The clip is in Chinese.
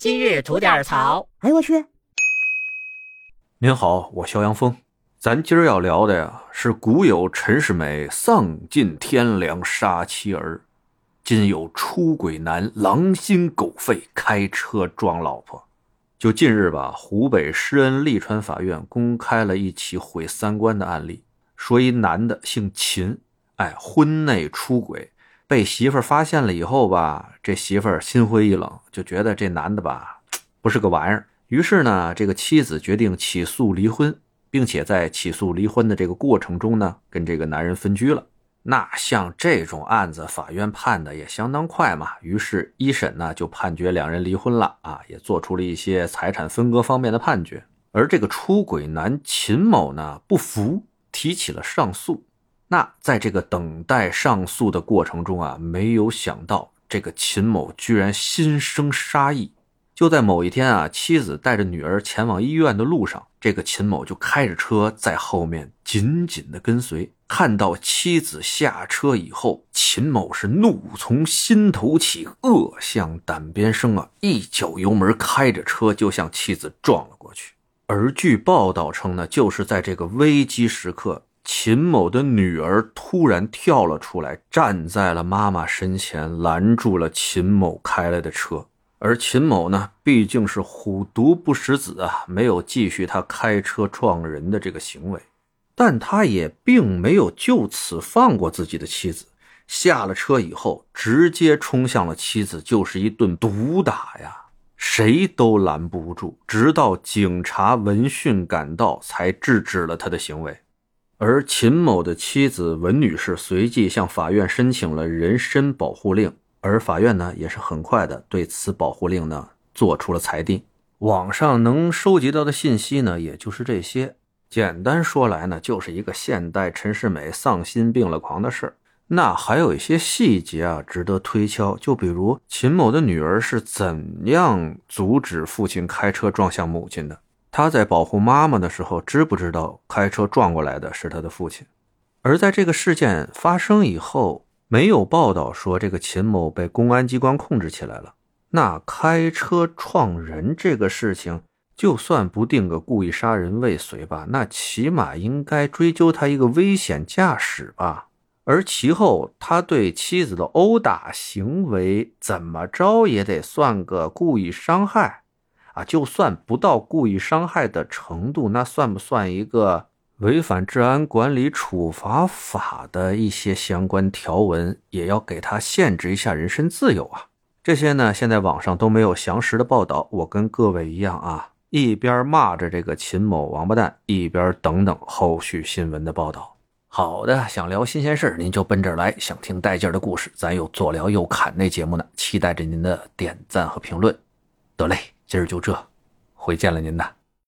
今日吐点槽。哎呦我去！您好，我肖阳峰。咱今儿要聊的呀，是古有陈世美丧尽天良杀妻儿，今有出轨男狼心狗肺开车撞老婆。就近日吧，湖北施恩利川法院公开了一起毁三观的案例，说一男的姓秦，哎，婚内出轨，被媳妇儿发现了以后吧，这媳妇儿心灰意冷，就觉得这男的吧，不是个玩意儿。于是呢，这个妻子决定起诉离婚，并且在起诉离婚的这个过程中呢，跟这个男人分居了。那像这种案子，法院判的也相当快嘛。于是，一审呢就判决两人离婚了啊，也做出了一些财产分割方面的判决。而这个出轨男秦某呢不服，提起了上诉。那在这个等待上诉的过程中啊，没有想到这个秦某居然心生杀意。就在某一天啊，妻子带着女儿前往医院的路上，这个秦某就开着车在后面紧紧的跟随。看到妻子下车以后，秦某是怒从心头起，恶向胆边生啊！一脚油门，开着车就向妻子撞了过去。而据报道称呢，就是在这个危机时刻，秦某的女儿突然跳了出来，站在了妈妈身前，拦住了秦某开来的车。而秦某呢，毕竟是虎毒不食子啊，没有继续他开车撞人的这个行为，但他也并没有就此放过自己的妻子。下了车以后，直接冲向了妻子，就是一顿毒打呀，谁都拦不住。直到警察闻讯赶到，才制止了他的行为。而秦某的妻子文女士随即向法院申请了人身保护令。而法院呢，也是很快的对此保护令呢做出了裁定。网上能收集到的信息呢，也就是这些。简单说来呢，就是一个现代陈世美丧心病了狂的事儿。那还有一些细节啊，值得推敲。就比如秦某的女儿是怎样阻止父亲开车撞向母亲的？他在保护妈妈的时候，知不知道开车撞过来的是他的父亲？而在这个事件发生以后。没有报道说这个秦某被公安机关控制起来了。那开车撞人这个事情，就算不定个故意杀人未遂吧，那起码应该追究他一个危险驾驶吧。而其后他对妻子的殴打行为，怎么着也得算个故意伤害啊。就算不到故意伤害的程度，那算不算一个？违反治安管理处罚法的一些相关条文，也要给他限制一下人身自由啊！这些呢，现在网上都没有详实的报道。我跟各位一样啊，一边骂着这个秦某王八蛋，一边等等后续新闻的报道。好的，想聊新鲜事儿您就奔这儿来；想听带劲儿的故事，咱有左聊右侃那节目呢，期待着您的点赞和评论。得嘞，今儿就这，回见了您呐。